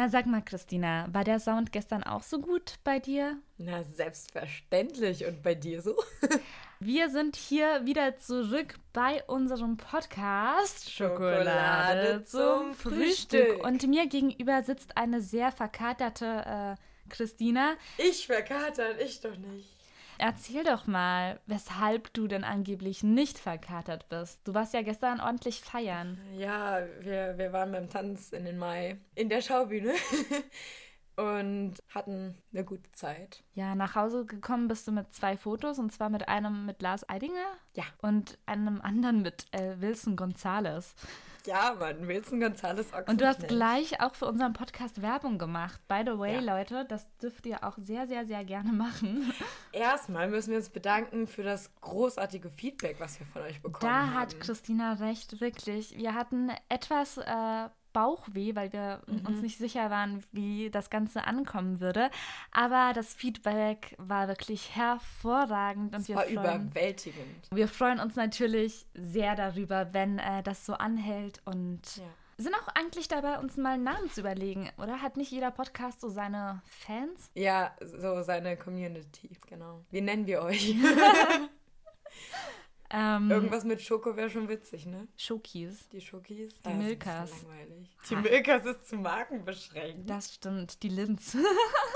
Na, sag mal, Christina, war der Sound gestern auch so gut bei dir? Na, selbstverständlich. Und bei dir so? Wir sind hier wieder zurück bei unserem Podcast Schokolade zum Frühstück. Und mir gegenüber sitzt eine sehr verkaterte äh, Christina. Ich verkatert, ich doch nicht. Erzähl doch mal, weshalb du denn angeblich nicht verkatert bist. Du warst ja gestern ordentlich feiern. Ja, wir, wir waren beim Tanz in den Mai in der Schaubühne und hatten eine gute Zeit. Ja, nach Hause gekommen bist du mit zwei Fotos und zwar mit einem mit Lars Eidinger Ja. und einem anderen mit äh, Wilson Gonzales. Ja, Mann, Wilson Gonzales. Und du hast gleich auch für unseren Podcast Werbung gemacht. By the way, Ja. Leute, das dürft ihr auch sehr, sehr, sehr gerne machen. Erstmal müssen wir uns bedanken für das großartige Feedback, was wir von euch bekommen Da haben. hat Christina recht, wirklich. Wir hatten etwas äh, Bauchweh, weil wir Mhm. uns nicht sicher waren, wie das Ganze ankommen würde. Aber das Feedback war wirklich hervorragend und Es wir war freuen, überwältigend. wir freuen uns natürlich sehr darüber, wenn äh, das so anhält und Ja. sind auch eigentlich dabei, uns mal einen Namen zu überlegen, oder? Hat nicht jeder Podcast so seine Fans? Ja, so seine Community, genau. Wie nennen wir euch? Ähm, Irgendwas mit Schoko wäre schon witzig, ne? Schokies. Die Schokis? Die Ah, ist Milkas. langweilig. Die Milkas ist zu Marken beschränkt. Das stimmt, die Linz.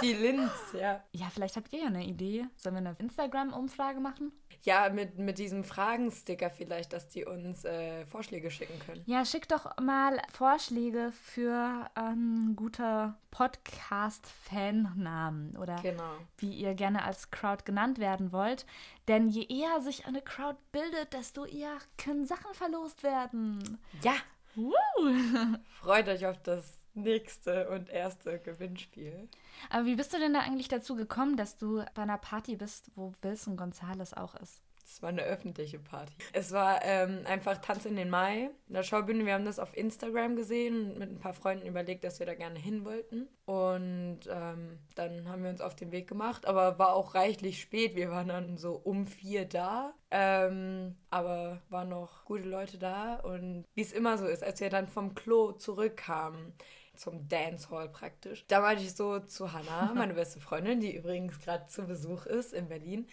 Die Linz, ja. ja, vielleicht habt ihr ja eine Idee. Sollen wir eine Instagram-Umfrage machen? Ja, mit, mit diesem Fragensticker vielleicht, dass die uns äh, Vorschläge schicken können. Ja, schickt doch mal Vorschläge für ähm, gute Podcast-Fan-Namen oder Genau. wie ihr gerne als Crowd genannt werden wollt. Denn je eher sich eine Crowd bildet, desto eher können Sachen verlost werden. Ja, Woo! freut euch auf das nächste und erste Gewinnspiel. Aber wie bist du denn da eigentlich dazu gekommen, dass du bei einer Party bist, wo Wilson Gonzales auch ist? Es war eine öffentliche Party. Es war ähm, einfach Tanz in den Mai. In der Schaubühne, wir haben das auf Instagram gesehen und mit ein paar Freunden überlegt, dass wir da gerne hin wollten. Und ähm, dann haben wir uns auf den Weg gemacht, aber war auch reichlich spät. Wir waren dann so um vier da. Ähm, aber waren noch gute Leute da. Und wie es immer so ist, als wir dann vom Klo zurückkamen, zum Dancehall praktisch. Da meinte ich so zu Hannah, meine beste Freundin, die übrigens gerade zu Besuch ist in Berlin.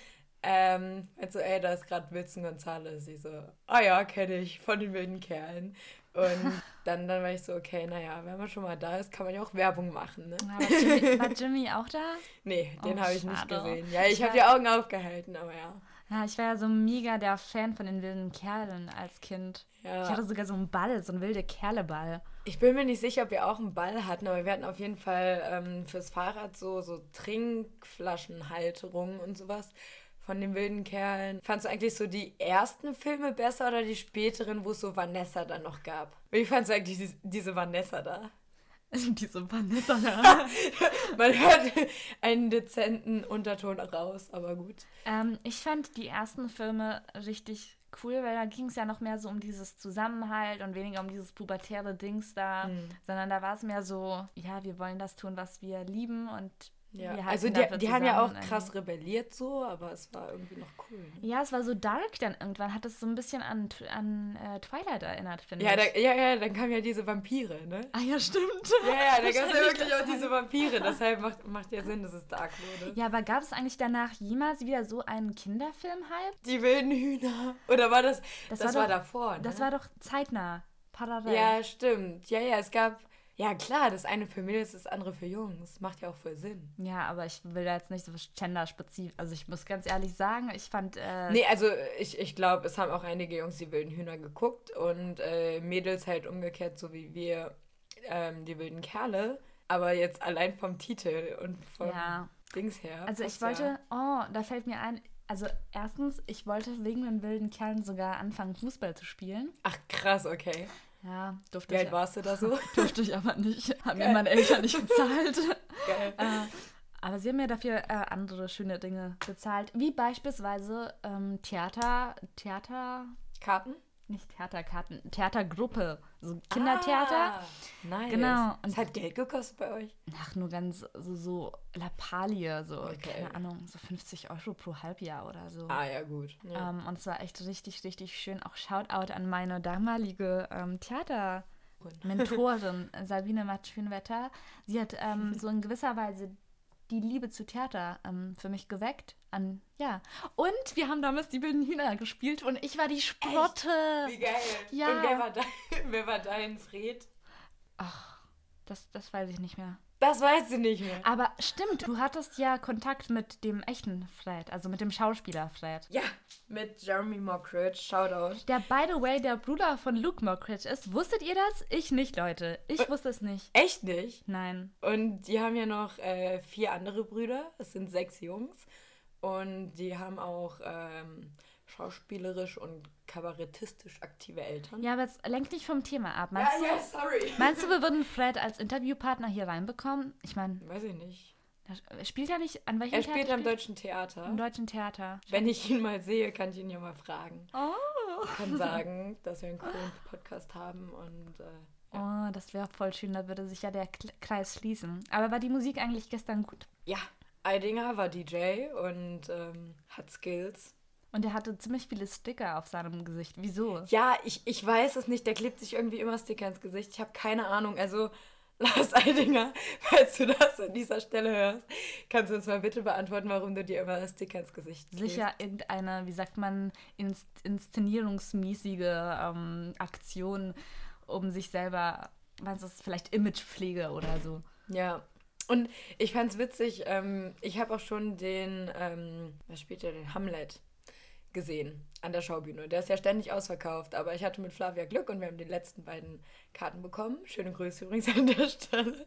Ähm, also, ey, da ist gerade Wilson Gonzales. Ich so, ah ja, kenne ich von den wilden Kerlen. Und dann, dann war ich so, okay, naja, wenn man schon mal da ist, kann man ja auch Werbung machen, ne? War Jimmy, war Jimmy auch da? Nee, den Oh, habe ich nicht gesehen. Ja, Ich ich habe die Augen aufgehalten, aber ja. Ja, ich war ja so mega der Fan von den wilden Kerlen als Kind. Ja. Ich hatte sogar so einen Ball, so einen wilde Kerle-Ball. Ich bin mir nicht sicher, ob wir auch einen Ball hatten, aber wir hatten auf jeden Fall ähm, fürs Fahrrad so, so Trinkflaschenhalterungen und sowas von den wilden Kerlen. Fandst du eigentlich so die ersten Filme besser oder die späteren, wo es so Vanessa dann noch gab? Wie fandst du eigentlich diese, diese Vanessa da? Diese Vanessa. Man hört einen dezenten Unterton raus, aber gut. ähm, ich fand die ersten Filme richtig cool, weil da ging es ja noch mehr so um dieses Zusammenhalt und weniger um dieses pubertäre Dings da, Mhm. sondern da war es mehr so, ja, wir wollen das tun, was wir lieben und Ja. Also die, die haben ja auch krass rebelliert so, aber es war irgendwie noch cool. Ne? Ja, es war so dark dann irgendwann, hat es so ein bisschen an, an äh, Twilight erinnert, finde Ja, ich. da, ja, ja, dann kamen ja diese Vampire, ne? ah ja, stimmt. Ja, ja, da gab es ja wirklich auch diese Vampire. Deshalb macht, macht ja Sinn, dass es dark wurde. Ja, aber gab es eigentlich danach jemals wieder so einen Kinderfilm-Hype? Die wilden Hühner. Oder war das. Das Das, war war, doch- davor, ne? Das war doch zeitnah, parallel. Ja, stimmt. Ja, ja, es gab. Ja, klar, das eine für Mädels, das andere für Jungs. Macht ja auch voll Sinn. Ja, aber ich will da jetzt nicht so genderspezifisch. Also ich muss ganz ehrlich sagen, ich fand. Äh, Nee, also ich, ich glaube, es haben auch einige Jungs die wilden Hühner geguckt und äh, Mädels halt umgekehrt, so wie wir ähm, die wilden Kerle. Aber jetzt allein vom Titel und vom Ja. Dings her. Also ich wollte. Ja. Oh, da fällt mir ein. Also erstens, ich wollte wegen den wilden Kerlen sogar anfangen, Fußball zu spielen. Ach, krass, okay. Ja, durfte Wie ich. warst du da so? Durfte ich aber nicht. Haben mir meine Eltern nicht bezahlt. Geil. Äh, aber sie haben mir dafür äh, andere schöne Dinge bezahlt, wie beispielsweise ähm, Theater, Theater, Karten? Nicht Theaterkarten, Theatergruppe, so Kindertheater. Ah, nice. Genau. Es hat Geld gekostet bei euch? Ach, nur ganz so, so Lappalie, so, Okay. keine Ahnung, so 50 Euro pro Halbjahr oder so. Ah, ja, gut. Ja. Ähm, und es war echt richtig, richtig schön. Auch Shoutout an meine damalige ähm, Mentorin Sabine Matschönwetter. Sie hat ähm, so in gewisser Weise die Liebe zu Theater ähm, für mich geweckt. An, ja. Und wir haben damals die wilden Hühner gespielt und ich war die Sprotte. Echt? Wie geil. Ja. Und wer war dein, wer war dein Fred? Ach, das, das weiß ich nicht mehr. Das weißt du nicht mehr. Aber stimmt, du hattest ja Kontakt mit dem echten Fred, also mit dem Schauspieler Fred. Ja, mit Jeremy Mockridge. Shoutout. Der, by the way, der Bruder von Luke Mockridge ist. Wusstet ihr das? Ich nicht, Leute. Ich wusste es nicht. Echt nicht? Nein. Und die haben ja noch äh, vier andere Brüder. Es sind sechs Jungs. Und die haben auch ähm, schauspielerisch und kabarettistisch aktive Eltern. Ja, aber es lenkt nicht vom Thema ab. Meinst, ja, ja, sorry. du, meinst du, wir würden Fred als Interviewpartner hier reinbekommen? Ich meine, Weiß ich nicht. spielt er nicht an welchem Er spielt Theater am Deutschen Theater. Im Deutschen Theater. Wenn ich ihn mal sehe, kann ich ihn ja mal fragen. Oh. Ich kann sagen, dass wir einen coolen Podcast haben und äh, Oh, das wäre voll schön, da würde sich ja der Kreis schließen. Aber war die Musik eigentlich gestern gut? ja, Eidinger war DJ und ähm, hat Skills. Und er hatte ziemlich viele Sticker auf seinem Gesicht. Wieso? Ja, ich, ich weiß es nicht. Der klebt sich irgendwie immer Sticker ins Gesicht. Ich habe keine Ahnung. Also, Lars Eidinger, falls du das an dieser Stelle hörst, kannst du uns mal bitte beantworten, warum du dir immer Sticker ins Gesicht klebst. Sicher irgendeine, wie sagt man, Inst inszenierungsmäßige ähm, Aktion, um sich selber, was ist vielleicht Imagepflege oder so. Ja. Und ich fand's witzig, ähm, ich habe auch schon den, ähm, was spielt der denn? Hamlet gesehen an der Schaubühne. Der ist ja ständig ausverkauft, aber ich hatte mit Flavia Glück und wir haben die letzten beiden Karten bekommen. Schöne Grüße übrigens an der Stelle.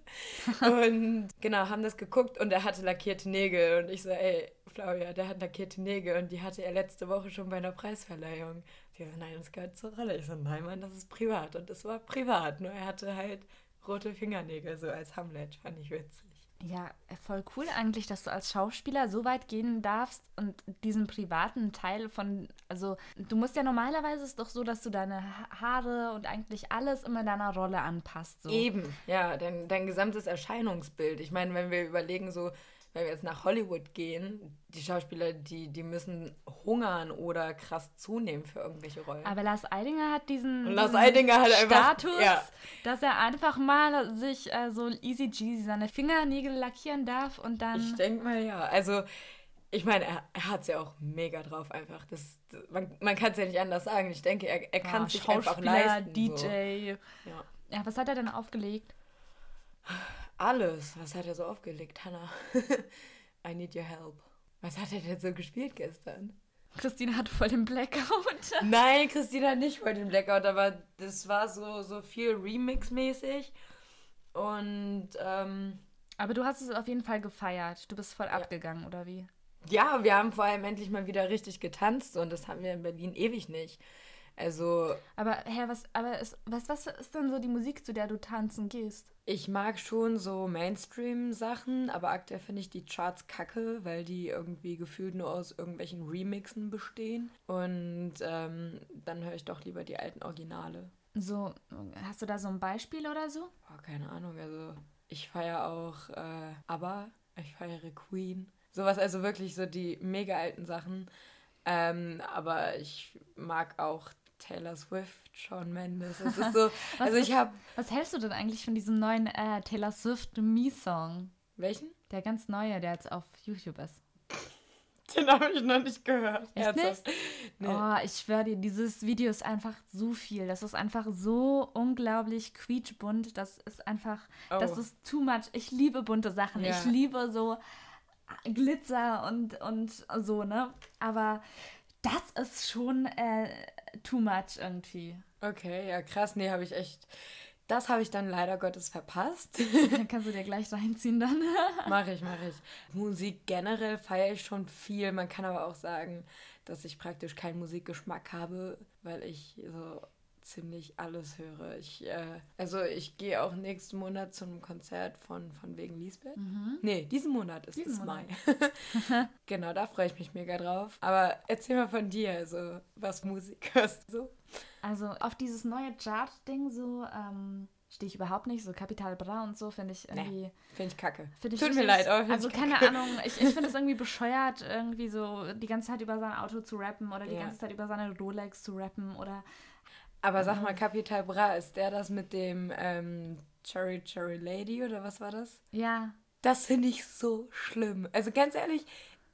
Und genau, haben das geguckt und er hatte lackierte Nägel. Und ich so, ey, Flavia, der hat lackierte Nägel und die hatte er letzte Woche schon bei einer Preisverleihung. Sie so, nein, das gehört zur Rolle. Ich so, nein, Mann, das ist privat. Und das war privat. Nur er hatte halt rote Fingernägel, so als Hamlet. Fand ich witzig. Ja, voll cool eigentlich, dass du als Schauspieler so weit gehen darfst und diesen privaten Teil von, also du musst ja normalerweise ist es doch so, dass du deine Ha- Haare und eigentlich alles immer deiner Rolle anpasst. So. Eben, ja, dein, dein gesamtes Erscheinungsbild. Ich meine, wenn wir überlegen, so, wenn wir jetzt nach Hollywood gehen, die Schauspieler, die, die müssen hungern oder krass zunehmen für irgendwelche Rollen. Aber Lars Eidinger hat diesen, Und Lars diesen Eidinger hat einfach- Status, ja. dass er einfach mal sich äh, so easy cheesy seine Fingernägel lackieren darf und dann. ich denke mal, ja. Also, ich meine, er, er hat es ja auch mega drauf einfach. Das, das, man man kann es ja nicht anders sagen. Ich denke, er, er kann ja, sich einfach leisten. DJ. So. Ja. Ja, was hat er denn aufgelegt? Alles. Was hat er so aufgelegt, Hannah? I need your help. Was hat er denn so gespielt gestern? Christine hat voll den Blackout. Nein, Christina hat nicht voll den Blackout, aber das war so, so viel Remix-mäßig. Und ähm, Aber du hast es auf jeden Fall gefeiert. Du bist voll abgegangen, oder wie? ja, wir haben vor allem endlich mal wieder richtig getanzt und das haben wir in Berlin ewig nicht. Also, Aber Herr, was, aber ist, was, was ist denn so die Musik, zu der du tanzen gehst? ich mag schon so Mainstream-Sachen, aber aktuell finde ich die Charts kacke, weil die irgendwie gefühlt nur aus irgendwelchen Remixen bestehen. Und ähm, dann höre ich doch lieber die alten Originale. So, hast du da so ein Beispiel oder so? Boah, keine Ahnung, also ich feiere auch äh, ABBA, ich feiere Queen. Sowas, also wirklich so die mega alten Sachen. Ähm, aber ich mag auch Taylor Swift, Shawn Mendes. Es ist so, also ich habe, Was hältst du denn eigentlich von diesem neuen äh, Taylor Swift Me-Song? welchen? Der ganz neue, der jetzt auf YouTube ist. Den habe ich noch nicht gehört. Echt Ernsthaft? Nee. Oh, ich schwöre dir, dieses Video ist einfach so viel. Das ist einfach so unglaublich quietschbunt. Das ist einfach, das Oh. ist too much. Ich liebe bunte Sachen. Ja. Ich liebe so Glitzer und, und so, ne? Aber das ist schon äh, too much irgendwie. Okay, ja krass, nee, habe ich echt, das habe ich dann leider Gottes verpasst. Dann kannst du dir gleich reinziehen dann. mache ich, mache ich. Musik generell feiere ich schon viel. Man kann aber auch sagen, dass ich praktisch keinen Musikgeschmack habe, weil ich so ziemlich alles höre. Ich, äh, also ich gehe auch nächsten Monat zu einem Konzert von, von wegen Lisbeth. Nee, diesen Monat ist Mhm. Diesen es Monat. Mai. genau, da freue ich mich mega drauf. Aber erzähl mal von dir, also was Musik hörst du so? Also auf dieses neue Chart-Ding so ähm, stehe ich überhaupt nicht. So Capital Bra und so finde ich irgendwie. Finde ich kacke. Find ich Tut mir richtig- leid, aber Also keine kacke. Ahnung, ich, ich finde es irgendwie bescheuert, irgendwie so die ganze Zeit über sein Auto zu rappen oder die Ja. ganze Zeit über seine Rolex zu rappen oder Aber sag mal, Capital Bra, ist der das mit dem ähm, Cherry Cherry Lady oder was war das? Ja. Das finde ich so schlimm. Also ganz ehrlich,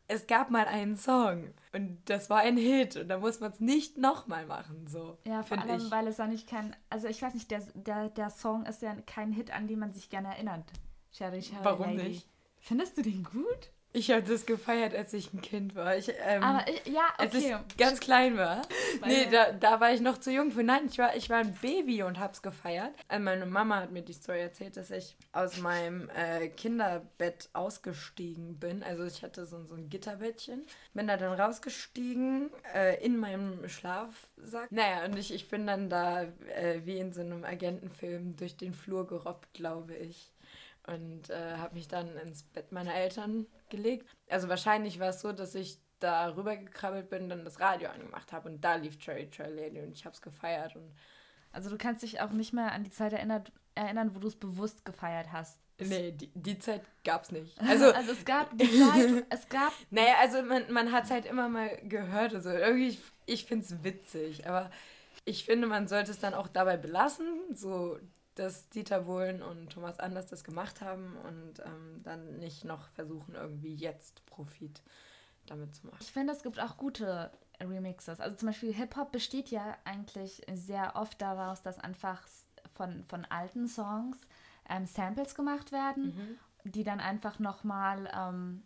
es gab mal einen Song und das war ein Hit und da muss man es nicht nochmal machen, so. Ja, vor allem, ich. weil es auch nicht kein, also ich weiß nicht, der, der, der Song ist ja kein Hit, an den man sich gerne erinnert. Cherry Cherry Warum Lady. nicht? Findest du den gut? Ich habe das gefeiert, als ich ein Kind war. Ich, ähm, Aber ich, ja, okay. Als ich ganz klein war. nee, da, da war ich noch zu jung für. Nein, ich war, ich war ein Baby und habe es gefeiert. Also meine Mama hat mir die Story erzählt, dass ich aus meinem äh, Kinderbett ausgestiegen bin. Also ich hatte so, so ein Gitterbettchen. Bin da dann rausgestiegen äh, in meinem Schlafsack. Naja, und ich, ich bin dann da äh, wie in so einem Agentenfilm durch den Flur gerobbt, glaube ich und äh, habe mich dann ins Bett meiner Eltern gelegt. Also wahrscheinlich war es so, dass ich da rübergekrabbelt bin, dann das Radio angemacht habe und da lief Cherry Cherry Lady und ich habe es gefeiert. Und also du kannst dich auch nicht mehr an die Zeit erinnert, erinnern, wo du es bewusst gefeiert hast. Nee, die, die Zeit gab es nicht. Also, also es gab die Zeit, es gab... Naja, also man, man hat es halt immer mal gehört. Also irgendwie, ich, ich finde es witzig, aber ich finde, man sollte es dann auch dabei belassen. So dass Dieter Bohlen und Thomas Anders das gemacht haben und ähm, dann nicht noch versuchen, irgendwie jetzt Profit damit zu machen. Ich finde, es gibt auch gute Remixes. Also zum Beispiel Hip-Hop besteht ja eigentlich sehr oft daraus, dass einfach von, von alten Songs ähm, Samples gemacht werden, mhm. die dann einfach nochmal ähm,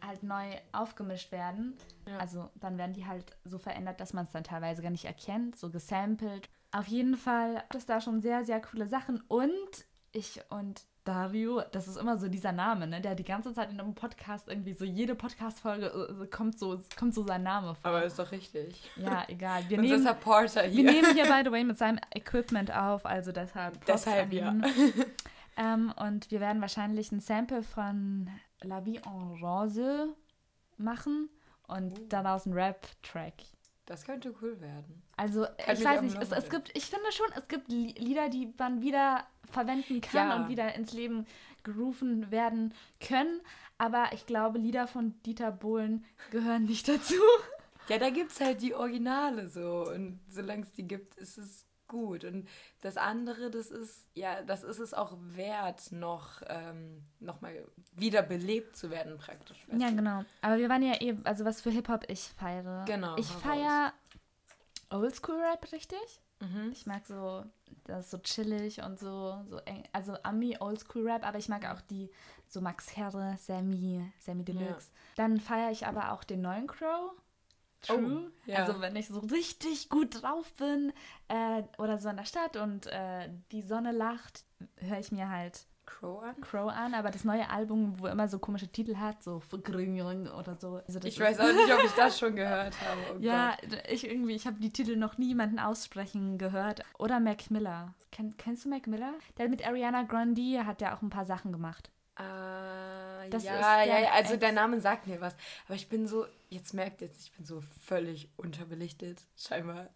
halt neu aufgemischt werden. Ja. Also dann werden die halt so verändert, dass man es dann teilweise gar nicht erkennt, so gesampelt. Auf jeden Fall gibt es da schon sehr, sehr coole Sachen. Und ich und Dario, das ist immer so dieser Name, ne? Der die ganze Zeit in einem Podcast irgendwie so jede Podcast-Folge äh, kommt so kommt so sein Name vor. Aber ist doch richtig. Ja, egal. Wir nehmen, Supporter hier. Wir nehmen hier by the way mit seinem Equipment auf, also deshalb. Deshalb ja. ähm, und wir werden wahrscheinlich ein Sample von La Vie en Rose machen und uh. daraus ein Rap-Track. Das könnte cool werden. Also, Kann ich weiß nicht, es, es, gibt, ich finde schon, es gibt Lieder, die man wieder verwenden kann ja. und wieder ins Leben gerufen werden können. Aber ich glaube, Lieder von Dieter Bohlen gehören nicht dazu. Ja, da gibt es halt die Originale so. Und solange es die gibt, ist es gut. Und das andere, das ist, ja, das ist es auch wert, noch, ähm, noch mal wieder belebt zu werden, praktisch. Ja, genau. Aber wir waren ja eben, also was für Hip-Hop ich feiere. Genau. Ich feiere Oldschool-Rap richtig. Mhm. Ich mag so, das ist so chillig und so, so eng, also Ami Oldschool-Rap, aber ich mag auch die, so Max Herre, Sammy, Sammy Deluxe. Ja. Dann feiere ich aber auch den neuen Crow. True. Oh, ja. Also wenn ich so richtig gut drauf bin äh, oder so in der Stadt und äh, die Sonne lacht, höre ich mir halt Crow an? Crow an, aber das neue Album, wo immer so komische Titel hat, so oder so. Also ich weiß auch nicht, ob ich das schon gehört habe. Oh ja, Gott. ich irgendwie, ich habe die Titel noch niemanden aussprechen gehört. Oder Mac Miller. Ken, kennst du Mac Miller? Der mit Ariana Grande hat ja auch ein paar Sachen gemacht. Äh, das ja, ja, ja, also der Name sagt mir was. Aber ich bin so, jetzt merkt ihr, ich bin so völlig unterbelichtet, scheinbar.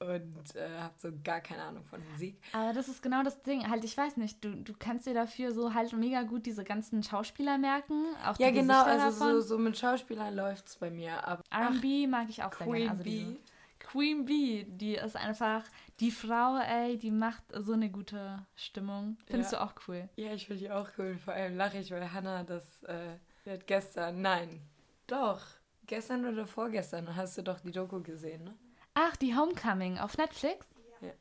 Und äh, habe so gar keine Ahnung von Musik. Aber das ist genau das Ding. Halt, ich weiß nicht, du, du kannst dir dafür so halt mega gut diese ganzen Schauspieler merken. Auch ja, genau, also so, so mit Schauspielern läuft es bei mir. RB mag ich auch sehr gerne. Also. Queen Bee, die ist einfach die Frau, ey, die macht so eine gute Stimmung. Findest ja. du auch cool? Ja, ich finde die auch cool. Vor allem lache ich, weil Hannah das äh, hat gestern, nein, doch, gestern oder vorgestern hast du doch die Doku gesehen, ne? Ach, die Homecoming auf Netflix? Ja.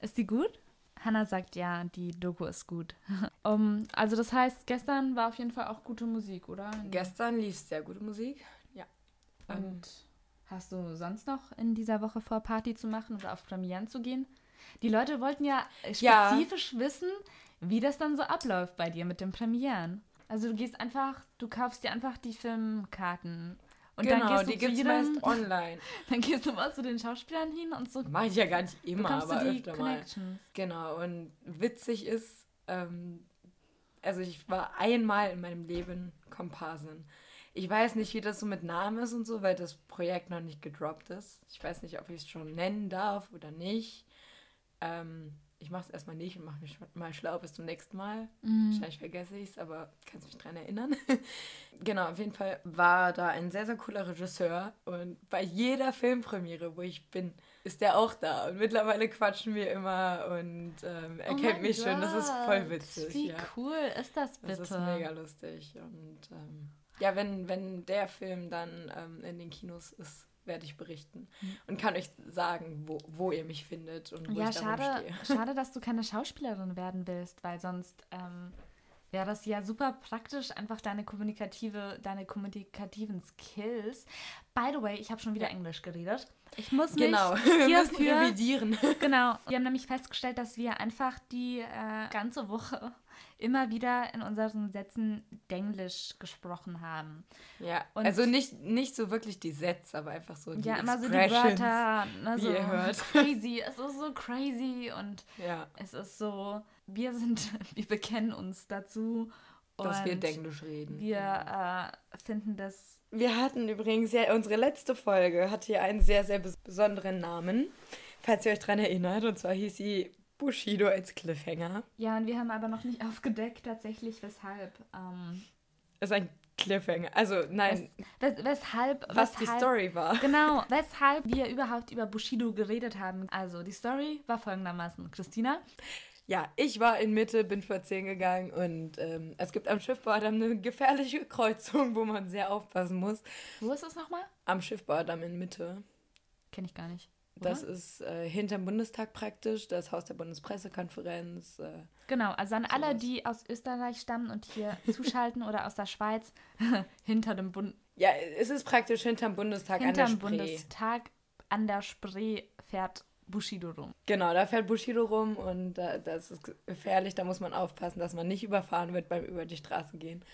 Ist die gut? Hannah sagt ja, die Doku ist gut. um, also das heißt, gestern war auf jeden Fall auch gute Musik, oder? Gestern lief sehr gute Musik, ja. Und Hast du sonst noch in dieser Woche vor, Party zu machen oder auf Premieren zu gehen? Die Leute wollten ja spezifisch ja. wissen, wie das dann so abläuft bei dir mit den Premieren. Also du gehst einfach, du kaufst dir einfach die Filmkarten. Und genau, dann gehst die gibt es meist online. Dann gehst du mal zu den Schauspielern hin und so. Mach ich ja gar nicht immer, aber öfter mal. Genau, und witzig ist, ähm, also ich war einmal in meinem Leben Komparsin. Ich weiß nicht, wie das so mit Namen ist und so, weil das Projekt noch nicht gedroppt ist. Ich weiß nicht, ob ich es schon nennen darf oder nicht. Ähm, ich mache es erstmal nicht und mache mich mal schlau bis zum nächsten Mal. Mhm. Wahrscheinlich vergesse ich es, aber kannst mich dran erinnern. genau, auf jeden Fall war da ein sehr, sehr cooler Regisseur und bei jeder Filmpremiere, wo ich bin, ist der auch da. Und mittlerweile quatschen wir immer und ähm, er Oh kennt mich schon. Das ist voll Gott, witzig. Wie ja. cool ist das bitte? Das ist mega lustig. Und ähm, ja, wenn, wenn der Film dann ähm, in den Kinos ist, werde ich berichten und kann euch sagen, wo, wo ihr mich findet und wo Hm. Ja, ich schade, stehe. schade, dass du keine Schauspielerin werden willst, weil sonst ähm, wäre das ja super praktisch, einfach deine kommunikative, deine kommunikativen Skills. By the way, ich habe schon wieder Englisch geredet. Ich muss mich Genau, wir müssen hierfür revidieren. Genau. Wir haben nämlich festgestellt, dass wir einfach die äh, ganze Woche immer wieder in unseren Sätzen Denglisch gesprochen haben. Ja, Und- also nicht, nicht so wirklich die Sätze, aber einfach so die ja, immer so die. Wörter. Ne, wie so ihr hört. Crazy. Es ist so crazy und Ja, es ist so, wir sind, wir bekennen uns dazu. dass wir und Denglisch reden. Wir äh, finden das. Wir hatten übrigens ja, unsere letzte Folge hatte ja einen sehr, sehr bes besonderen Namen, falls ihr euch dran erinnert. Und zwar hieß sie Bushido als Cliffhanger. Ja, und wir haben aber noch nicht aufgedeckt, tatsächlich, weshalb. Ähm, ist ein Cliffhanger. Also, nein, wes weshalb. was die weshalb, Story war. Genau, weshalb wir überhaupt über Bushido geredet haben. Also, die Story war folgendermaßen. Christina, Ja, ich war in Mitte, bin spazieren gegangen und ähm, es gibt am Schiffbaudamm eine gefährliche Kreuzung, wo man sehr aufpassen muss. wo ist das nochmal? Am Schiffbaudamm in Mitte. Kenne ich gar nicht. Oder? Das ist äh, hinterm Bundestag praktisch, das Haus der Bundespressekonferenz. Äh, Genau, also an alle, Sowas. die aus Österreich stammen und hier zuschalten oder aus der Schweiz, hinter dem Bund ja, es ist praktisch hinterm Bundestag an der hinterm Spree. Bundestag an der Spree fährt Bushido rum. Genau, da fährt Bushido rum und da, das ist gefährlich, da muss man aufpassen, dass man nicht überfahren wird beim über die Straße gehen.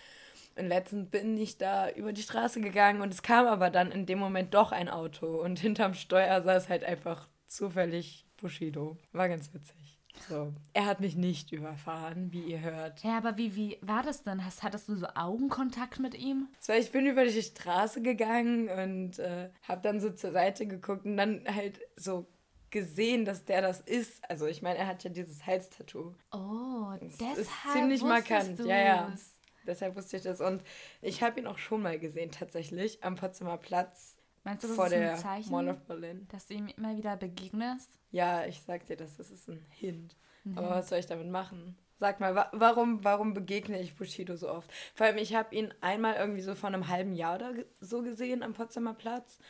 Und letztens bin ich da über die Straße gegangen und es kam aber dann in dem Moment doch ein Auto und hinterm Steuer saß halt einfach zufällig Bushido. War ganz witzig. So. Er hat mich nicht überfahren, wie ihr hört. Ja, aber wie, wie war das denn? Hast, hattest du so Augenkontakt mit ihm? So, ich bin über die Straße gegangen und äh, habe dann so zur Seite geguckt und dann halt so gesehen, dass der das ist. Also ich meine, er hat ja dieses Halstattoo. Oh, ist deshalb ziemlich wusstest markant, du's. ja, ja. Deshalb wusste ich das. Und ich habe ihn auch schon mal gesehen, tatsächlich, am Potsdamer Platz Meinst du, das vor ist der ein Zeichen, Mall of Berlin. dass du ihm immer wieder begegnest? Ja, ich sag dir das, das ist ein Hint. Mhm. Aber was soll ich damit machen? Sag mal, wa warum, warum begegne ich Bushido so oft? Vor allem, ich habe ihn einmal irgendwie so vor einem halben Jahr oder so gesehen am Potsdamer Platz.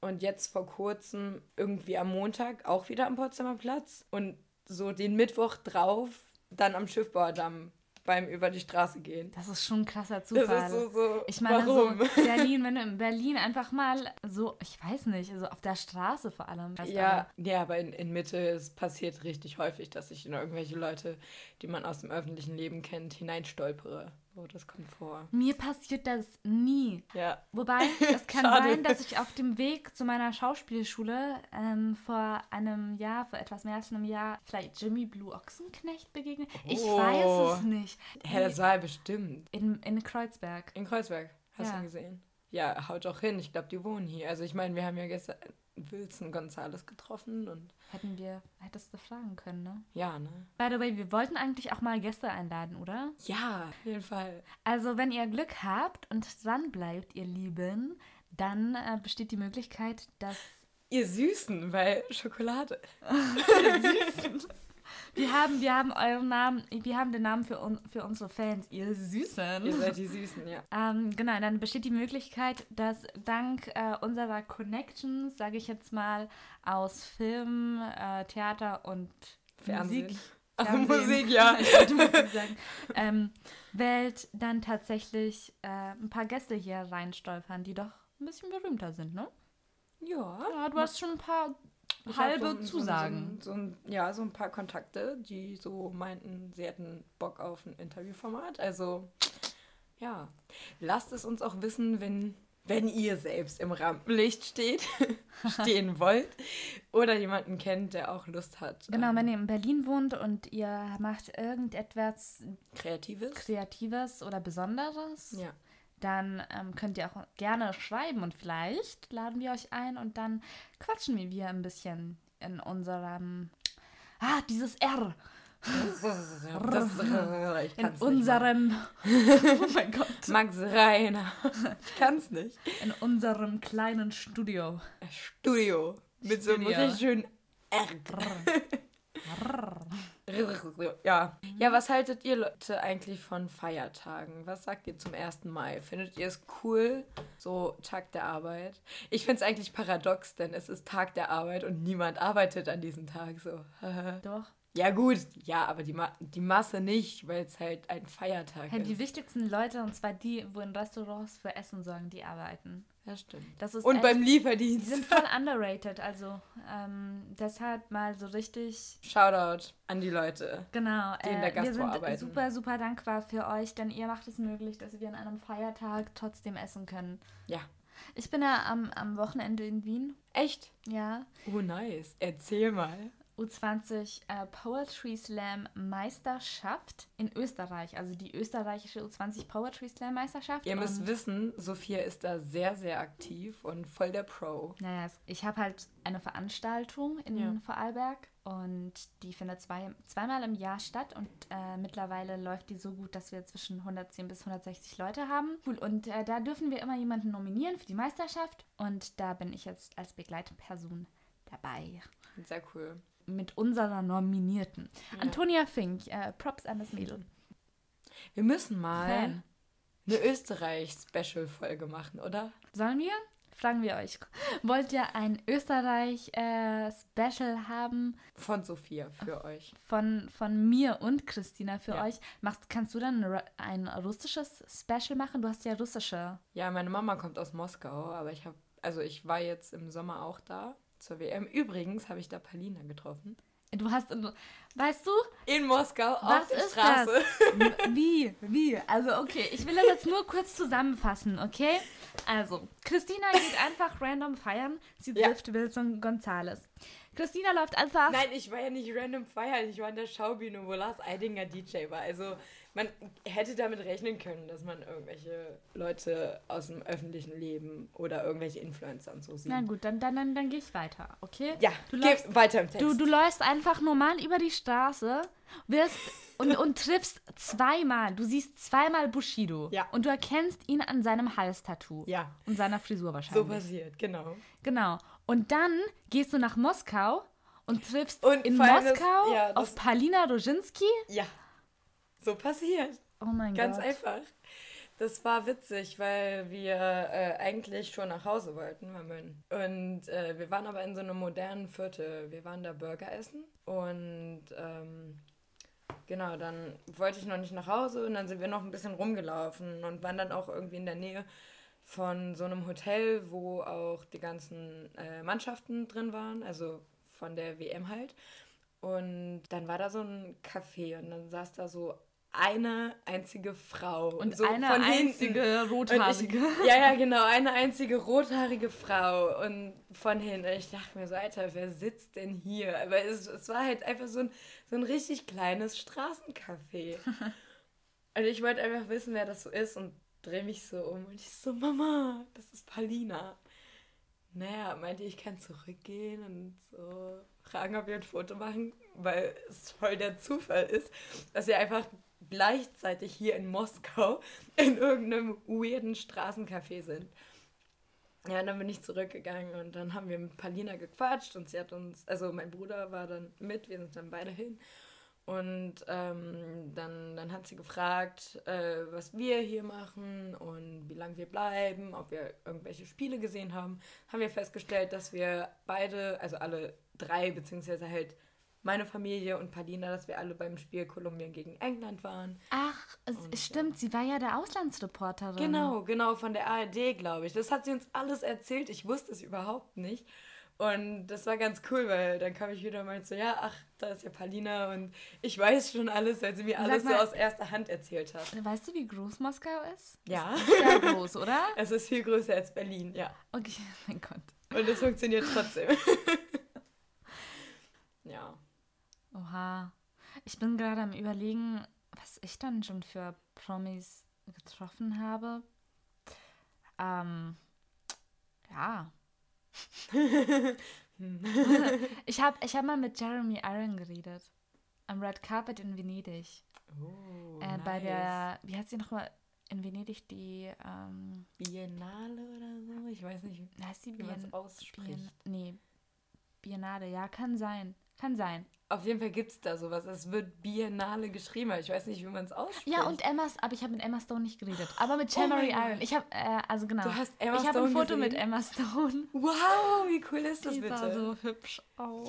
Und jetzt vor kurzem irgendwie am Montag auch wieder am Potsdamer Platz. Und so den Mittwoch drauf dann am Schiffbauerdamm beim über die Straße gehen. Das ist schon ein krasser Das Zufall. ist so, so Ich meine, warum? so Berlin, wenn du in Berlin einfach mal so, ich weiß nicht, also auf der Straße vor allem. Ja, ja, aber in, in Mitte, es passiert richtig häufig, dass ich in irgendwelche Leute, die man aus dem öffentlichen Leben kennt, hineinstolpere. So, das kommt vor. Mir passiert das nie. Ja. Wobei, es kann sein, dass ich auf dem Weg zu meiner Schauspielschule ähm, vor einem Jahr, vor etwas mehr als einem Jahr, vielleicht Jimmy Blue Ochsenknecht begegne. Ich Oh. weiß es nicht. Hä, das war er bestimmt. In, in Kreuzberg. In Kreuzberg. Hast Ja. du ihn gesehen? Ja, haut auch hin. Ich glaube, die wohnen hier. Also ich meine, wir haben ja gestern Wilson Gonzales getroffen und Hätten wir, hättest du fragen können, ne? ja, ne? By the way, wir wollten eigentlich auch mal Gäste einladen, oder? Ja, auf jeden Fall. Also, wenn ihr Glück habt und dran bleibt, ihr Lieben, dann äh, besteht die Möglichkeit, dass Ihr Süßen, weil Schokolade. wir haben, wir haben euren Namen, wir haben den Namen für, un, für unsere Fans, ihr Süßen. Ihr seid die Süßen, ja. Ähm, genau, dann besteht die Möglichkeit, dass dank äh, unserer Connections, sage ich jetzt mal, aus Film, äh, Theater und Fernsehen. Musik, Fernsehen. Musik, ja. ich wollte Musik sagen, ähm, Welt dann tatsächlich äh, ein paar Gäste hier reinstolpern, die doch ein bisschen berühmter sind, ne? Ja. Ja, du hast schon ein paar Ich halbe so, Zusagen. So, so, ja, so ein paar Kontakte, die so meinten, sie hätten Bock auf ein Interviewformat. Also, ja. Lasst es uns auch wissen, wenn, wenn ihr selbst im Rampenlicht steht, stehen wollt oder jemanden kennt, der auch Lust hat. Genau, ähm, wenn ihr in Berlin wohnt und ihr macht irgendetwas Kreatives. Kreatives oder Besonderes, Ja. Dann ähm, könnt ihr auch gerne schreiben und vielleicht laden wir euch ein und dann quatschen wir ein bisschen in unserem. Ah, dieses R. Das, ich In unserem. oh mein Gott. Max Reiner. Ich kann's nicht. In unserem kleinen Studio. Studio. Mit so einem Studio. richtig schönen R. Ja. Ja, was haltet ihr Leute eigentlich von Feiertagen? Was sagt ihr zum 1. Mai? Findet ihr es cool? So Tag der Arbeit? Ich finde es eigentlich paradox, denn es ist Tag der Arbeit und niemand arbeitet an diesem Tag. So. Doch. ja, gut. Ja, aber die, Ma die Masse nicht, weil es halt ein Feiertag die ist. wichtigsten Leute, und zwar die, wo in Restaurants für Essen sorgen, die arbeiten. Das stimmt. Das ist Und echt, beim Die Lieferdienst. sind voll underrated, also ähm, deshalb mal so richtig Shoutout an die Leute. Genau, die in der äh, wir Gastro sind arbeiten. super, super dankbar für euch, denn ihr macht es möglich, dass wir an einem Feiertag trotzdem essen können. Ja. Ich bin ja am, am Wochenende in Wien, Echt? ja. Oh, nice. Erzähl mal. U20 äh, Poetry Slam Meisterschaft in Österreich, also die österreichische U20 Poetry Slam Meisterschaft. Ihr müsst wissen, Sophia ist da sehr, sehr aktiv und voll der Pro. naja, ich habe halt eine Veranstaltung in Ja. Vorarlberg und die findet zwei, zweimal im Jahr statt und äh, mittlerweile läuft die so gut, dass wir zwischen 110 bis 160 Leute haben. Cool. Und äh, da dürfen wir immer jemanden nominieren für die Meisterschaft und da bin ich jetzt als Begleitperson dabei. Sehr cool. Mit unserer Nominierten. Ja. Antonia Fink, äh, Props an das Mädel. Wir müssen mal Fan. eine Österreich-Special-Folge machen, oder? Sollen wir? Fragen wir euch. Wollt ihr ein Österreich-Special haben Von Sophia für euch. von, von mir und Christina für Ja. euch? Machst, kannst du dann ein russisches Special machen? Du hast ja russische. Ja, meine Mama kommt aus Moskau, aber ich habe, also ich war jetzt im Sommer auch da zur WM. Übrigens habe ich da Palina getroffen. Du hast, weißt du, In Moskau, auf der Straße. das? Wie? Wie? Also, okay, ich will das jetzt nur kurz zusammenfassen, okay? Also, Christina geht einfach random feiern. Sie Ja. trifft Wilson Gonzales. Christina läuft einfach. Nein, ich war ja nicht random feiern. Ich war in der Schaubühne, wo Lars Eidinger DJ war. Also man hätte damit rechnen können, dass man irgendwelche Leute aus dem öffentlichen Leben oder irgendwelche Influencer und so sieht. Na gut, dann, dann, dann, dann gehe ich weiter, okay? Ja, du geh läufst, weiter im Text. du, du läufst einfach normal über die Straße, wirst und, und triffst zweimal, du siehst zweimal Bushido. Ja. Und du erkennst ihn an seinem Halstattoo. ja, Und seiner Frisur so wahrscheinlich. passiert, genau. Genau. Und dann gehst du nach Moskau und triffst Und in allem das- Moskau ja, das- auf Palina Roginski. Ja, so passiert. Oh mein Ganz Gott. einfach. Das war witzig, weil wir äh, eigentlich schon nach Hause wollten, weil und äh, wir waren aber in so einem modernen Viertel. Wir waren da Burger essen und ähm, genau, dann wollte ich noch nicht nach Hause und dann sind wir noch ein bisschen rumgelaufen und waren dann auch irgendwie in der Nähe von so einem Hotel, wo auch die ganzen äh, Mannschaften drin waren, also von der WM halt. Und dann war da so ein Café und dann saß da so eine einzige Frau. Und so eine einzige rothaarige. Ich, ja, ja, genau, eine einzige rothaarige Frau. Und von hinten, ich dachte mir so, Alter, wer sitzt denn hier? Aber es, es war halt einfach so ein, so ein richtig kleines Straßencafé. und ich wollte einfach wissen, wer das so ist und drehe mich so um. Und ich so, Mama, das ist Paulina. Naja, meinte ich, kann zurückgehen und so fragen, ob wir ein Foto machen, weil es voll der Zufall ist, dass wir einfach gleichzeitig hier in Moskau in irgendeinem weirden Straßencafé sind. Ja, dann bin ich zurückgegangen und dann haben wir mit Palina gequatscht und sie hat uns, also mein Bruder war dann mit, wir sind dann beide hin. Und ähm, dann, dann hat sie gefragt, äh, was wir hier machen und wie lange wir bleiben, ob wir irgendwelche Spiele gesehen haben. Haben wir festgestellt, dass wir beide, also alle drei, beziehungsweise halt meine Familie und Palina, dass wir alle beim Spiel Kolumbien gegen England waren. Ach, es Und, stimmt, sie war ja der Auslandsreporterin. Genau, genau, von der ARD, glaube ich. Das hat sie uns alles erzählt. Ich wusste es überhaupt nicht. Und das war ganz cool, weil dann kam ich wieder mal so, ja, ach, da ist ja Palina und ich weiß schon alles, weil sie mir Sag alles so mal- aus erster Hand erzählt hat. Weißt du, wie groß Moskau ist? Ja, Sehr groß, oder? es ist viel größer als Berlin, ja. Okay, mein Gott. Und es funktioniert trotzdem. ja. Oha. Ich bin gerade am überlegen, was ich dann schon für Promis getroffen habe. Ähm, ja. ich habe ich hab mal mit Jeremy Iron geredet. Am Red Carpet in Venedig. Oh, äh, Bei nice. der, wie heißt sie nochmal in Venedig, die, ähm, Biennale oder so? Ich weiß nicht, wie heißt die wie man es ausspricht. Bien, nee, Biennale, ja, kann sein. Kann sein. Auf jeden Fall gibt es da sowas. Es wird Biennale geschrieben, aber ich weiß nicht, wie man es ausspricht. Ja, und Emma, aber ich habe mit Emma Stone nicht geredet. Aber mit Chamary Oh Iron. Ich habe, äh, also genau. Du hast Emma ich habe ein Stone Foto mit gesehen? Emma Stone. Wow, wie cool ist das Die bitte? sah so hübsch aus.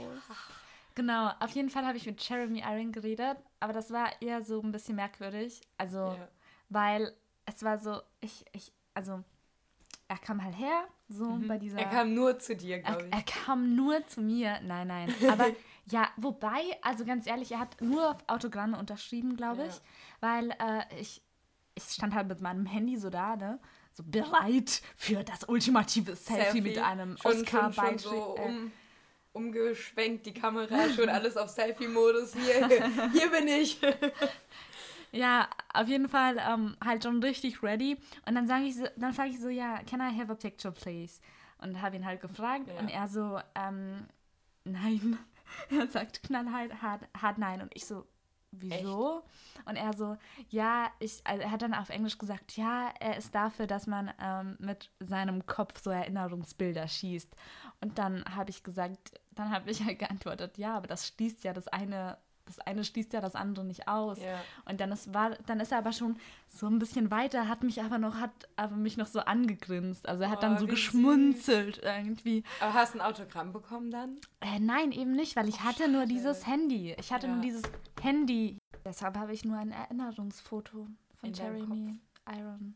Genau, auf jeden Fall habe ich mit Jeremy Iron geredet, aber das war eher so ein bisschen merkwürdig. Also, Ja. weil es war so, ich, ich, also, er kam halt her, so bei dieser. Mhm. Er kam nur zu dir, glaube ich. er kam nur zu mir. Nein, nein. Aber ja, wobei, also ganz ehrlich, er hat nur auf Autogramme unterschrieben, glaube ich. Ja. Weil äh, ich, ich stand halt mit meinem Handy so da, ne? So bereit für das ultimative Selfie, mit einem schon, oscar schon, schon so um, umgeschwenkt, die Kamera, schon alles auf Selfie-Modus. Hier, hier bin ich. Ja, auf jeden Fall ähm, halt schon richtig ready. Und dann sage ich so, dann frage ich so, ja, can I have a picture, please? Und habe ihn halt gefragt Ja. und er so, ähm, nein. Er sagt knallhart hart, hart nein. Und ich so, wieso? Und er so, ja, ich, also er hat dann auf Englisch gesagt, ja, er ist dafür, dass man ähm, mit seinem Kopf so Erinnerungsbilder schießt. Und dann habe ich gesagt, dann habe ich halt geantwortet, ja, aber das schließt ja das eine, das eine schließt ja das andere nicht aus. Ja. Und dann ist, war, dann ist er aber schon so ein bisschen weiter, hat mich aber noch, hat aber mich noch so angegrinst. Also er hat Oh, dann so geschmunzelt irgendwie. Aber hast du ein Autogramm bekommen dann? Äh, nein, eben nicht, weil ich hatte nur dieses Handy. Ich hatte Ja. nur dieses Handy. Deshalb habe ich nur ein Erinnerungsfoto von In Jeremy Iron.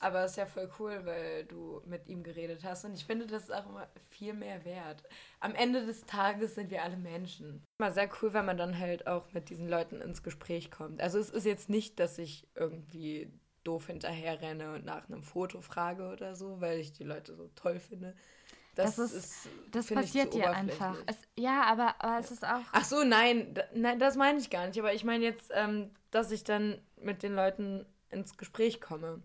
Aber es ist ja voll cool, weil du mit ihm geredet hast. Und ich finde, das ist auch immer viel mehr wert. Am Ende des Tages sind wir alle Menschen. Immer sehr cool, wenn man dann halt auch mit diesen Leuten ins Gespräch kommt. Also es ist jetzt nicht, dass ich irgendwie doof hinterher renne und nach einem Foto frage oder so, weil ich die Leute so toll finde. Das, Das ist- Das passiert dir einfach. Es, ja, aber, aber es ist auch. Ach so, nein, nein, das meine ich gar nicht. Aber ich meine jetzt, ähm, dass ich dann mit den Leuten ins Gespräch komme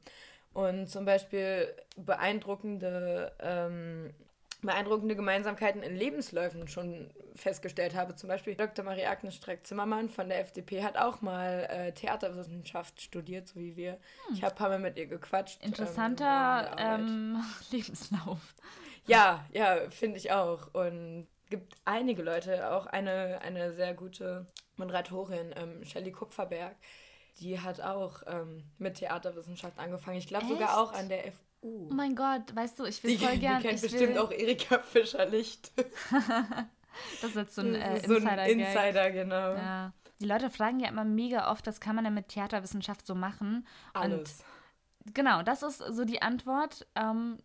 und zum Beispiel beeindruckende, ähm, beeindruckende Gemeinsamkeiten in Lebensläufen schon festgestellt habe. Zum Beispiel Dr. Marie-Agnes Streck-Zimmermann von der FDP hat auch mal äh, Theaterwissenschaft studiert, so wie wir. Ich habe ein paar Mal mit ihr gequatscht. ähm, Interessanter Arbeit. ähm, Lebenslauf. Ja, ja, finde ich auch. Und gibt einige Leute, auch eine, eine sehr gute Moderatorin, ähm, Shelley Kupferberg, die hat auch ähm, mit Theaterwissenschaft angefangen. Ich glaube sogar auch an der FU. Oh mein Gott, weißt du, ich will die, voll die gern. kennt ich bestimmt will, auch Erika Fischer-Licht. Das ist jetzt so ein äh, so ein. Insider, genau. Ja. Die Leute fragen ja immer mega oft, was kann man denn mit Theaterwissenschaft so machen? Alles. Und genau, das ist so die Antwort. Ähm,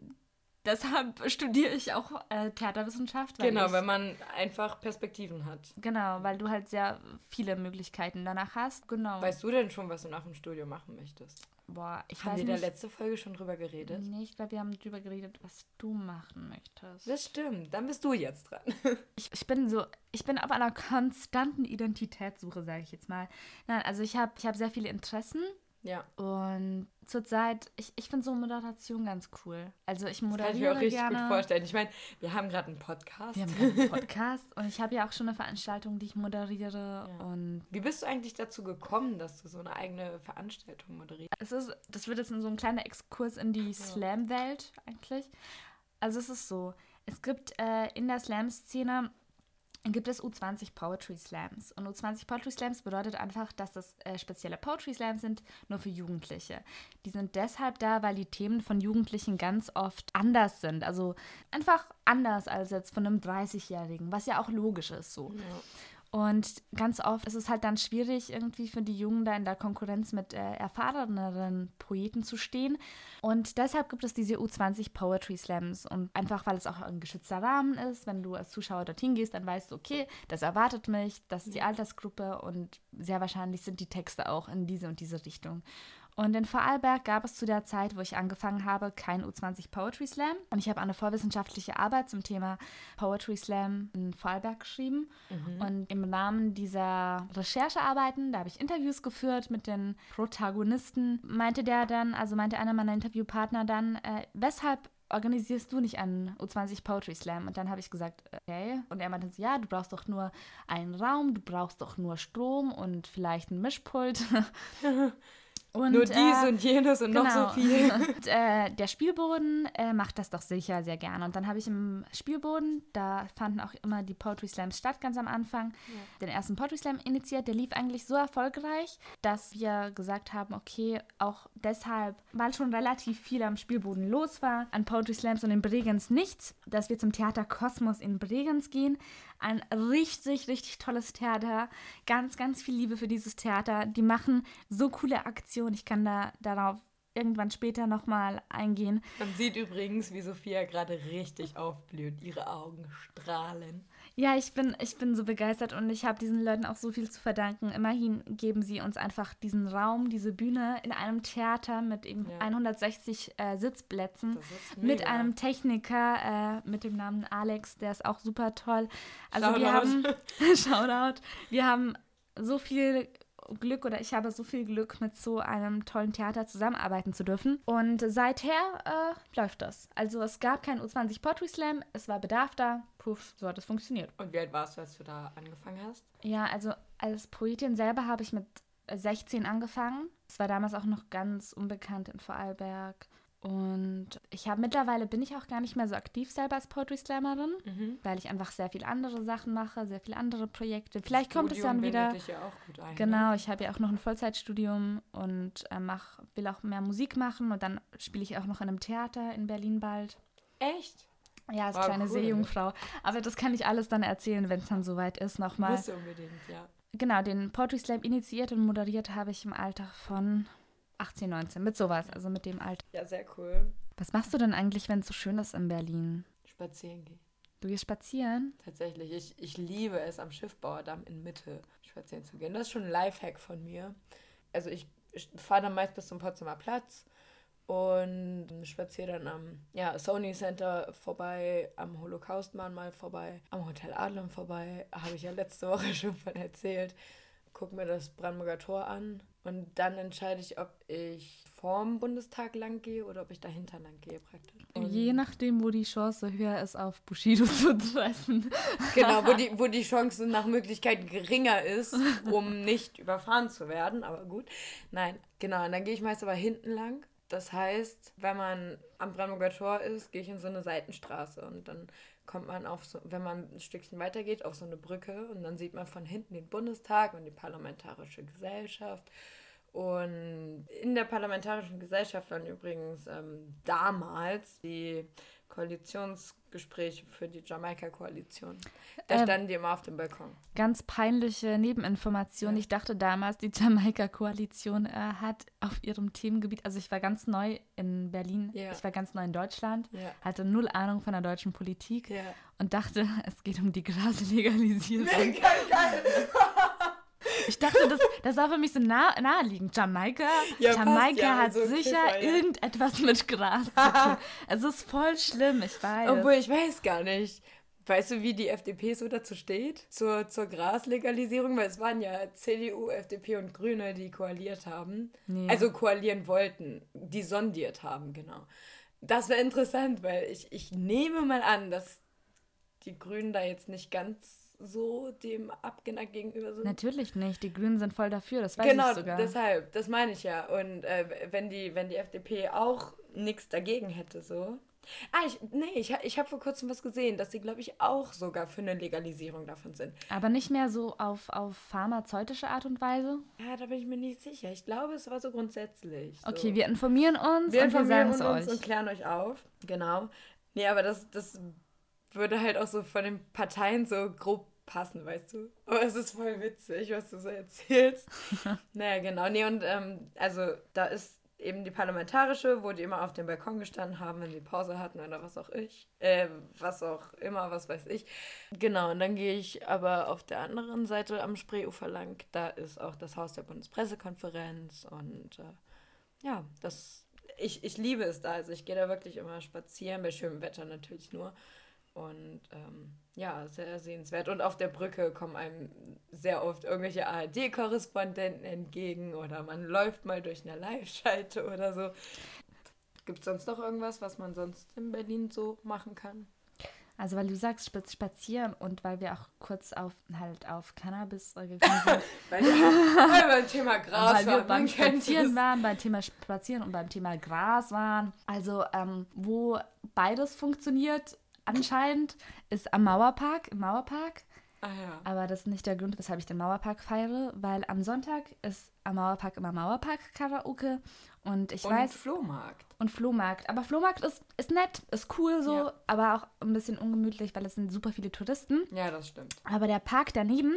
deshalb studiere ich auch äh, Theaterwissenschaft. Weil genau, ich, wenn man einfach Perspektiven hat. Genau, weil du halt sehr viele Möglichkeiten danach hast. Genau. Weißt du denn schon, was du nach dem Studium machen möchtest? Boah, ich Haben weiß wir in der nicht. letzte Folge schon drüber geredet? Nee, ich glaube, wir haben drüber geredet, was du machen möchtest. Das stimmt, dann bist du jetzt dran. Ich, ich bin so, ich bin auf einer konstanten Identitätssuche, sage ich jetzt mal. Nein, also ich habe ich hab sehr viele Interessen ja. und zurzeit, ich, ich finde so Moderation ganz cool. Also ich Das kann ich mir moderiere auch richtig gerne. gut vorstellen. Ich meine, wir haben gerade einen Podcast. Wir haben gerade einen Podcast und ich habe ja auch schon eine Veranstaltung, die ich moderiere Ja. und Wie bist du eigentlich dazu gekommen, dass du so eine eigene Veranstaltung moderierst? es ist, das wird jetzt so ein kleiner Exkurs in die Slam-Welt eigentlich. Also es ist so, es gibt äh, in der Slam-Szene gibt es U20 Poetry Slams. Und U20 Poetry Slams bedeutet einfach, dass das äh, spezielle Poetry Slams sind, nur für Jugendliche. Die sind deshalb da, weil die Themen von Jugendlichen ganz oft anders sind. Also einfach anders als jetzt von einem 30-Jährigen, was ja auch logisch ist so. Und ganz oft ist es halt dann schwierig, irgendwie für die Jungen da in der Konkurrenz mit äh, erfahreneren Poeten zu stehen. Und deshalb gibt es diese U20 Poetry Slams. Und einfach, weil es auch ein geschützter Rahmen ist, wenn du als Zuschauer dorthin gehst, dann weißt du, okay, das erwartet mich, das ist die Altersgruppe und sehr wahrscheinlich sind die Texte auch in diese und diese Richtung. Und in Vorarlberg gab es zu der Zeit, wo ich angefangen habe, kein U20 Poetry Slam. Und ich habe eine vorwissenschaftliche Arbeit zum Thema Poetry Slam in Vorarlberg geschrieben. Und im Rahmen dieser Recherchearbeiten, da habe ich Interviews geführt mit den Protagonisten, meinte der dann, also meinte einer meiner Interviewpartner dann, äh, weshalb organisierst du nicht einen U20 Poetry Slam? Und dann habe ich gesagt, okay. Und er meinte so, ja, du brauchst doch nur einen Raum, du brauchst doch nur Strom und vielleicht ein Mischpult. Und, Nur dies äh, und jenes und genau. noch so genau. viel. Und, äh, der Spielboden äh, macht das doch sicher sehr gerne. Und dann habe ich im Spielboden, da fanden auch immer die Poetry Slams statt, ganz am Anfang, ja. den ersten Poetry Slam initiiert. Der lief eigentlich so erfolgreich, dass wir gesagt haben, okay, auch deshalb, weil schon relativ viel am Spielboden los war, an Poetry Slams und in Bregenz nichts, dass wir zum Theater Kosmos in Bregenz gehen. Ein richtig, richtig tolles Theater. Ganz, ganz viel Liebe für dieses Theater. Die machen so coole Aktionen. Ich kann da darauf irgendwann später nochmal eingehen. Man sieht übrigens, wie Sophia gerade richtig aufblüht. Ihre Augen strahlen. Ja, ich bin, ich bin so begeistert und ich habe diesen Leuten auch so viel zu verdanken. Immerhin geben sie uns einfach diesen Raum, diese Bühne in einem Theater mit eben ja. 160 äh, Sitzplätzen, mit einem Techniker äh, mit dem Namen Alex, der ist auch super toll. Also Shoutout. wir haben Shoutout. Wir haben so viel Glück oder ich habe so viel Glück, mit so einem tollen Theater zusammenarbeiten zu dürfen. Und seither äh, läuft das. Also es gab kein U20 Poetry Slam, es war Bedarf da. Puff, so hat es funktioniert. Und wie alt warst du, als du da angefangen hast? Ja, also als Poetin selber habe ich mit 16 angefangen. Es war damals auch noch ganz unbekannt in Vorarlberg. Und ich habe mittlerweile bin ich auch gar nicht mehr so aktiv selber als Poetry Slammerin, mhm. weil ich einfach sehr viel andere Sachen mache, sehr viele andere Projekte. Vielleicht Studium kommt es dann wieder. Dich ja auch gut ein, genau, ne? ich habe ja auch noch ein Vollzeitstudium und äh, mach, will auch mehr Musik machen und dann spiele ich auch noch in einem Theater in Berlin bald. Echt? Ja, als wow, kleine cool. Seejungfrau. Aber das kann ich alles dann erzählen, wenn es dann soweit ist, nochmal. Muss unbedingt, ja. Genau, den Poetry Slam initiiert und moderiert habe ich im Alter von 18, 19, mit sowas, also mit dem Alter. Ja, sehr cool. Was machst du denn eigentlich, wenn es so schön ist in Berlin? Spazieren gehen. Du gehst spazieren? Tatsächlich. Ich, ich liebe es, am Schiffbauerdamm in Mitte spazieren zu gehen. Das ist schon ein Lifehack von mir. Also ich, ich fahre dann meist bis zum Potsdamer Platz und spaziere dann am ja, Sony Center vorbei, am Holocaustmahnmal vorbei, am Hotel Adlon vorbei. Habe ich ja letzte Woche schon von erzählt. Guck mir das Brandenburger Tor an und dann entscheide ich, ob ich vorm Bundestag lang gehe oder ob ich dahinter lang gehe praktisch. Und Je nachdem, wo die Chance höher ist, auf Bushido zu treffen. Genau, wo die, wo die Chance nach Möglichkeit geringer ist, um nicht überfahren zu werden. Aber gut. Nein, genau. Und dann gehe ich meist aber hinten lang. Das heißt, wenn man am Brandenburger Tor ist, gehe ich in so eine Seitenstraße und dann kommt man auf so, wenn man ein Stückchen weitergeht, auf so eine Brücke und dann sieht man von hinten den Bundestag und die Parlamentarische Gesellschaft. Und in der Parlamentarischen Gesellschaft waren übrigens ähm, damals die Koalitionsgespräche für die Jamaika-Koalition. Da äh, standen die immer auf dem Balkon. Ganz peinliche Nebeninformation. Ja. Ich dachte damals, die Jamaika-Koalition äh, hat auf ihrem Themengebiet, also ich war ganz neu in Berlin, ja. ich war ganz neu in Deutschland, ja. hatte null Ahnung von der deutschen Politik und dachte, es geht um die Graslegalisierung. Geil, geil. Ich dachte, das, das war für mich so nah, naheliegend. Jamaika, ja, Jamaika ja, hat also sicher Kiffer, ja. irgendetwas mit Gras zu tun. Es ist voll schlimm, ich weiß. Obwohl, ich weiß gar nicht. Weißt du, wie die FDP so dazu steht? Zur, zur Graslegalisierung? Weil es waren ja CDU, FDP und Grüne, die koaliert haben. Nee. Also koalieren wollten, die sondiert haben, genau. Das wäre interessant, weil ich, ich nehme mal an, dass die Grünen da jetzt nicht ganz so dem abgeneigt gegenüber sind. Natürlich nicht. Die Grünen sind voll dafür, das weiß genau, ich sogar. Genau, deshalb, das meine ich ja. Und äh, wenn, die, wenn die FDP auch nichts dagegen hätte, so. Ah, ich, nee, ich, ich habe vor kurzem was gesehen, dass sie, glaube ich, auch sogar für eine Legalisierung davon sind. Aber nicht mehr so auf, auf pharmazeutische Art und Weise? Ja, da bin ich mir nicht sicher. Ich glaube, es war so grundsätzlich. So. Okay, wir informieren uns wir und informieren wir sagen es euch. und klären euch auf. Genau. Nee, aber das, das würde halt auch so von den Parteien so grob passen, weißt du? Aber es ist voll witzig, was du so erzählst. naja, genau. Nee, und ähm, also da ist eben die parlamentarische, wo die immer auf dem Balkon gestanden haben, wenn sie Pause hatten oder was auch ich, äh, was auch immer, was weiß ich. Genau, und dann gehe ich aber auf der anderen Seite am Spreeufer lang, da ist auch das Haus der Bundespressekonferenz und äh, ja, das, ich, ich liebe es da, also ich gehe da wirklich immer spazieren, bei schönem Wetter natürlich nur. Und ähm, ja, sehr sehenswert. Und auf der Brücke kommen einem sehr oft irgendwelche ARD-Korrespondenten entgegen oder man läuft mal durch eine Live-Schalte oder so. Gibt es sonst noch irgendwas, was man sonst in Berlin so machen kann? Also weil du sagst spazieren und weil wir auch kurz auf halt auf Cannabis äh, gekommen sind. weil, wir, weil beim Thema Gras weil wir waren. beim Spazieren waren, beim Thema Spazieren und beim Thema Gras waren. Also ähm, wo beides funktioniert anscheinend ist am Mauerpark, im Mauerpark. Ah ja. Aber das ist nicht der Grund, weshalb ich den Mauerpark feiere, weil am Sonntag ist am Mauerpark immer Mauerpark-Karaoke und ich Und weiß, Flohmarkt. und Flohmarkt. Aber Flohmarkt ist, ist nett, ist cool so, Ja. aber auch ein bisschen ungemütlich, weil es sind super viele Touristen. Ja, das stimmt. Aber der Park daneben,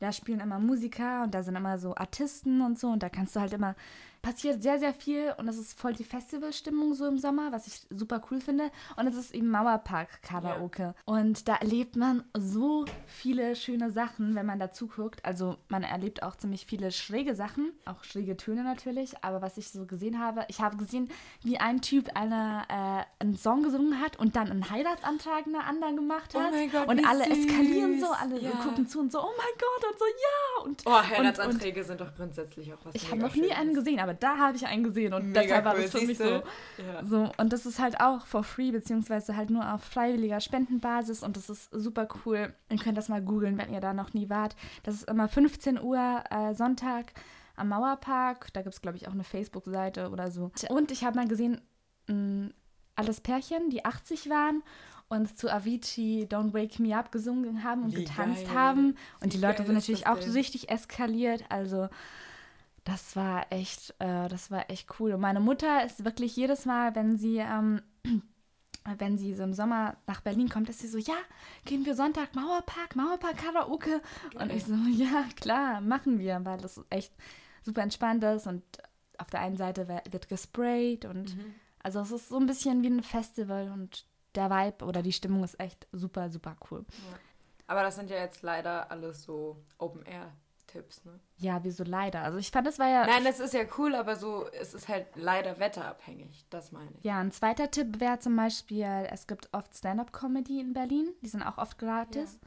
da spielen immer Musiker und da sind immer so Artisten und so und da kannst du halt immer, passiert sehr, sehr viel und es ist voll die Festivalstimmung so im Sommer, was ich super cool finde. Und es ist eben Mauerpark-Karaoke. Und da erlebt man so viele schöne Sachen, wenn man da zuguckt. Also man erlebt auch ziemlich viele schräge Sachen, auch schräge Töne natürlich. Aber was ich so gesehen habe, ich habe gesehen, wie ein Typ eine, äh, einen Song gesungen hat und dann einen Heiratsantrag einer anderen gemacht Oh hat. mein Gott, und alle eskalieren so, süß. alle Ja. gucken zu und so, oh mein Gott und so, ja. Und, Oh, und, und Heiratsanträge sind doch grundsätzlich auch was ich habe noch nie einen gesehen, aber da habe ich einen gesehen und Mega deshalb war cool, das für mich so? Ja. so. Und das ist halt auch for free, beziehungsweise halt nur auf freiwilliger Spendenbasis und das ist super cool. Ihr könnt das mal googeln, wenn ihr da noch nie wart. Das ist immer 15 Uhr äh, Sonntag am Mauerpark. Da gibt es, glaube ich, auch eine Facebook-Seite oder so. Und ich habe mal gesehen, mh, alles Pärchen, die 80 waren und zu Avicii Don't Wake Me Up gesungen haben und Wie getanzt geil. haben. Und die Leute sind natürlich auch denn? richtig eskaliert. Also das war echt, äh, das war echt cool. Und meine Mutter ist wirklich jedes Mal, wenn sie, ähm, wenn sie so im Sommer nach Berlin kommt, ist sie so, ja, gehen wir Sonntag Mauerpark, Mauerpark Karaoke. Und ich so, ja, klar, machen wir, weil das echt super entspannt ist und auf der einen Seite wird gesprayt und Mhm. also es ist so ein bisschen wie ein Festival und der Vibe oder die Stimmung ist echt super, super cool. Aber das sind ja jetzt leider alles so Open-Air-Tipps, ne? Ja, wieso leider? Also ich fand, das war ja. Nein, das ist ja cool, aber so, es ist halt leider wetterabhängig. Das meine ich. Ja, ein zweiter Tipp wäre zum Beispiel, es gibt oft Stand-up-Comedy in Berlin. Die sind auch oft gratis.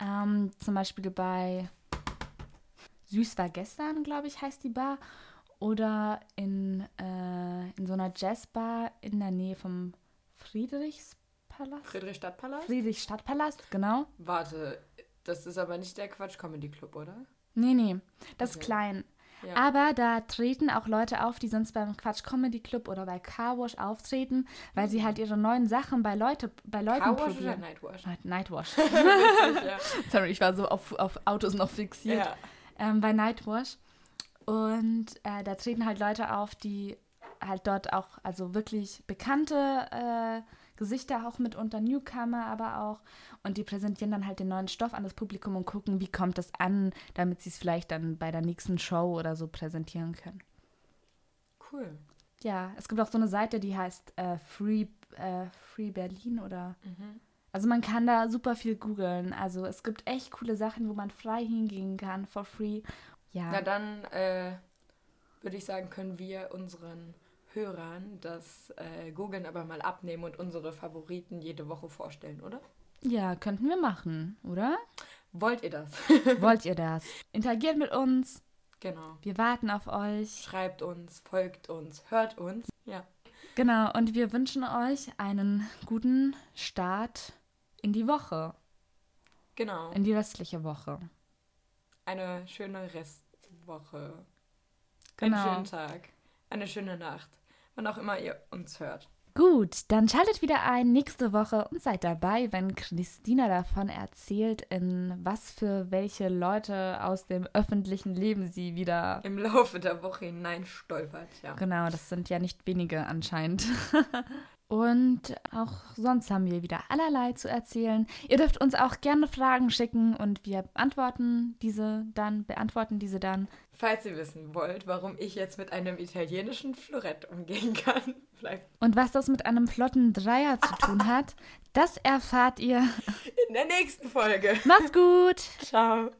Ähm, zum Beispiel bei Süß war gestern, glaube ich, heißt die Bar. Oder in, äh, in so einer Jazzbar in der Nähe vom Friedrichspalast. Friedrichstadtpalast? Friedrichstadtpalast, genau. Warte, das ist aber nicht der Quatsch Comedy Club, oder? Nee, nee, das ist Okay. klein. Ja. Aber da treten auch Leute auf, die sonst beim Quatsch Comedy Club oder bei Car Wash auftreten, weil sie halt ihre neuen Sachen bei, Leute, bei Leuten Carwash oder probieren. Nightwash? Night- Nightwash. ja. Sorry, ich war so auf, auf Autos noch fixiert. ja. Ähm, bei Nightwash. Und äh, da treten halt Leute auf, die halt dort auch, also wirklich bekannte äh, Gesichter auch mitunter, Newcomer aber auch. Und die präsentieren dann halt den neuen Stoff an das Publikum und gucken, wie kommt es an, damit sie es vielleicht dann bei der nächsten Show oder so präsentieren können. Cool. Ja, es gibt auch so eine Seite, die heißt äh, Free, äh, Free Berlin oder. Mhm. Also man kann da super viel googeln. Also es gibt echt coole Sachen, wo man frei hingehen kann, for free. Ja. Na dann äh, würde ich sagen, können wir unseren Hörern das äh, Googeln aber mal abnehmen und unsere Favoriten jede Woche vorstellen, oder? Ja, könnten wir machen, oder? Wollt ihr das? Wollt ihr das? Interagiert mit uns. genau. Wir warten auf euch. Schreibt uns, folgt uns, hört uns. Ja. Genau, und wir wünschen euch einen guten Start in die Woche, Genau. in die restliche Woche. Eine schöne Restwoche. Genau. Einen schönen Tag. Eine schöne Nacht. Wann auch immer ihr uns hört. Gut, dann schaltet wieder ein nächste Woche und seid dabei, wenn Christina davon erzählt, in was für welche Leute aus dem öffentlichen Leben sie wieder. Im Laufe der Woche hinein stolpert, ja. Genau, das sind ja nicht wenige anscheinend. Und auch sonst haben wir wieder allerlei zu erzählen. Ihr dürft uns auch gerne Fragen schicken und wir beantworten diese dann, beantworten diese dann. Falls ihr wissen wollt, warum ich jetzt mit einem italienischen Florett umgehen kann, bleibt Und was das mit einem flotten Dreier zu tun hat, das erfahrt ihr. in der nächsten Folge. Macht's gut! Ciao.